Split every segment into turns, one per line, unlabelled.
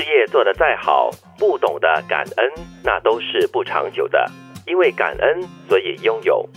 事业做得再好，不懂得感恩，那都是不长久的。因为感恩，所以拥有。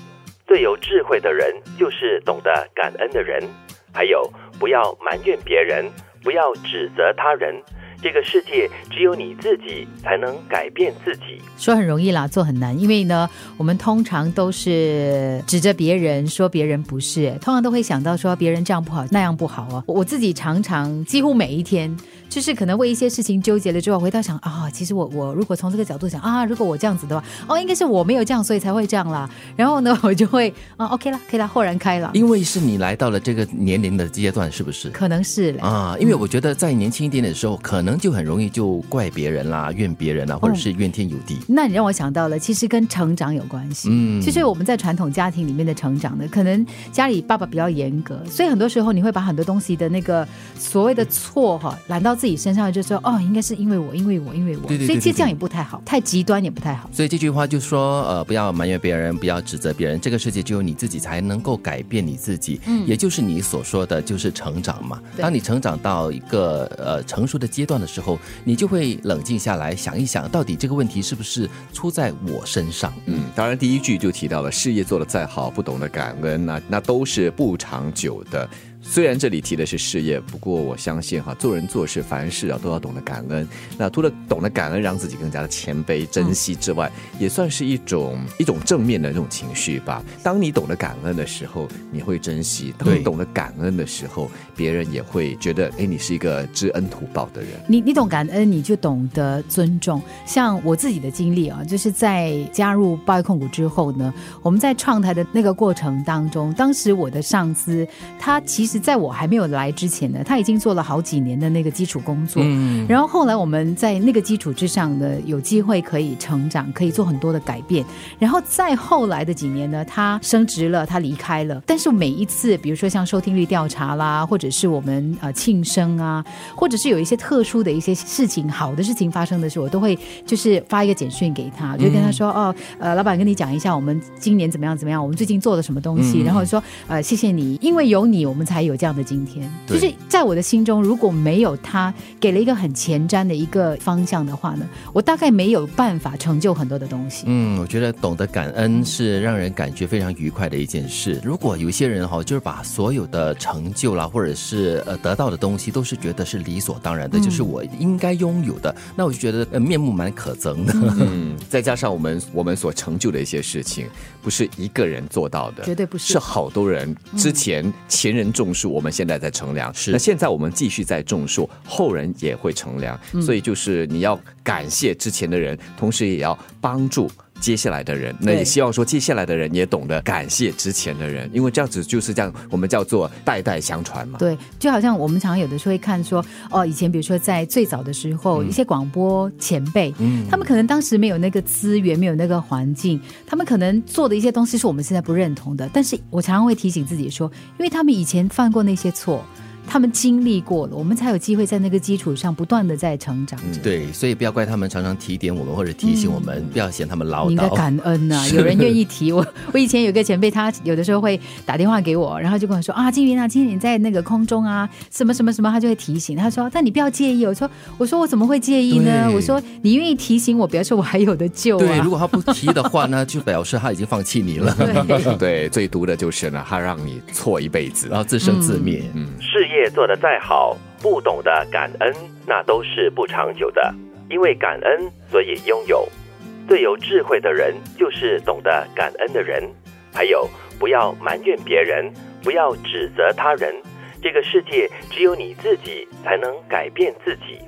最有智慧的人，就是懂得感恩的人。还有，不要埋怨别人，不要指责他人。这个世界只有你自己才能改变自己。
说很容易啦，做很难。因为呢，我们通常都是指着别人说别人不是，通常都会想到说别人这样不好那样不好哦。我自己常常几乎每一天。就是可能为一些事情纠结了之后，回到想啊，其实我我如果从这个角度想啊，如果我这样子的话，哦，应该是我没有这样，所以才会这样啦。然后呢，我就会啊，OK 了，可以了，豁然开朗。
因为是你来到了这个年龄的阶段，是不是？
可能是
啊，因为我觉得在年轻一点点的时候，可能就很容易就怪别人啦，怨别人啦，或者是怨天尤地。
那你让我想到了，其实跟成长有关系。嗯，其实我们在传统家庭里面的成长呢，可能家里爸爸比较严格，所以很多时候你会把很多东西的那个所谓的错哈揽到自己身上，就说。哦，应该是因为我，因为我，因为我，所以其实这样也不太好，太极端也不太好。
所以这句话就说，呃，不要埋怨别人，不要指责别人，这个世界只有你自己才能够改变你自己，嗯，也就是你所说的就是成长嘛。当你成长到一个呃成熟的阶段的时候，你就会冷静下来想一想，到底这个问题是不是出在我身上？
嗯，当然第一句就提到了，事业做得再好，不懂得感恩，那那都是不长久的。虽然这里提的是事业，不过我相信哈，做人做事凡事啊都要懂得感恩。那除了懂得感恩，让自己更加的谦卑、珍惜之外，也算是一种一种正面的那种情绪吧。当你懂得感恩的时候，你会珍惜；当你懂得感恩的时候，别人也会觉得，哎，你是一个知恩图报的人。
你你懂感恩，你就懂得尊重。像我自己的经历啊，就是在加入报业控股之后呢，我们在创台的那个过程当中，当时我的上司他其实。在我还没有来之前呢，他已经做了好几年的那个基础工作。嗯，然后后来我们在那个基础之上呢，有机会可以成长，可以做很多的改变。然后再后来的几年呢，他升职了，他离开了。但是每一次，比如说像收听率调查啦，或者是我们呃庆生啊，或者是有一些特殊的一些事情，好的事情发生的时候，我都会就是发一个简讯给他，就跟他说哦，呃，老板跟你讲一下，我们今年怎么样怎么样，我们最近做了什么东西，然后说呃谢谢你，因为有你，我们才。有这样的今天，就是在我的心中，如果没有他给了一个很前瞻的一个方向的话呢，我大概没有办法成就很多的东西。
嗯，我觉得懂得感恩是让人感觉非常愉快的一件事。如果有一些人哈，就是把所有的成就啦，或者是呃得到的东西，都是觉得是理所当然的，就是我应该拥有的，那我就觉得呃面目蛮可憎的。
嗯，再加上我们我们所成就的一些事情，不是一个人做到的，
绝对不是，
是好多人之前前人种。树，我们现在在乘凉，
是。
那现在我们继续在种树，后人也会乘凉，所以就是你要感谢之前的人，同时也要帮助。接下来的人，那也希望说接下来的人也懂得感谢之前的人，因为这样子就是这样，我们叫做代代相传嘛。
对，就好像我们常有的时候会看说，哦，以前比如说在最早的时候，一些广播前辈，嗯，他们可能当时没有那个资源，没有那个环境，他们可能做的一些东西是我们现在不认同的。但是我常常会提醒自己说，因为他们以前犯过那些错。他们经历过了，我们才有机会在那个基础上不断的在成长。
对，所以不要怪他们常常提点我们或者提醒我们，不要嫌他们唠叨。
应该感恩呐，有人愿意提我。我以前有个前辈，他有的时候会打电话给我，然后就跟我说啊，金云啊，今天你在那个空中啊，什么什么什么，他就会提醒。他说，但你不要介意。我说，我说我怎么会介意呢？我说你愿意提醒我，表示我还有的救。
对，如果他不提的话呢，就表示他已经放弃你了。
对，最毒的就是呢，他让你错一辈子，
然后自生自灭。
嗯，事业做得再好，不懂得感恩，那都是不长久的。因为感恩，所以拥有。最有智慧的人，就是懂得感恩的人。还有，不要埋怨别人，不要指责他人。这个世界只有你自己才能改变自己。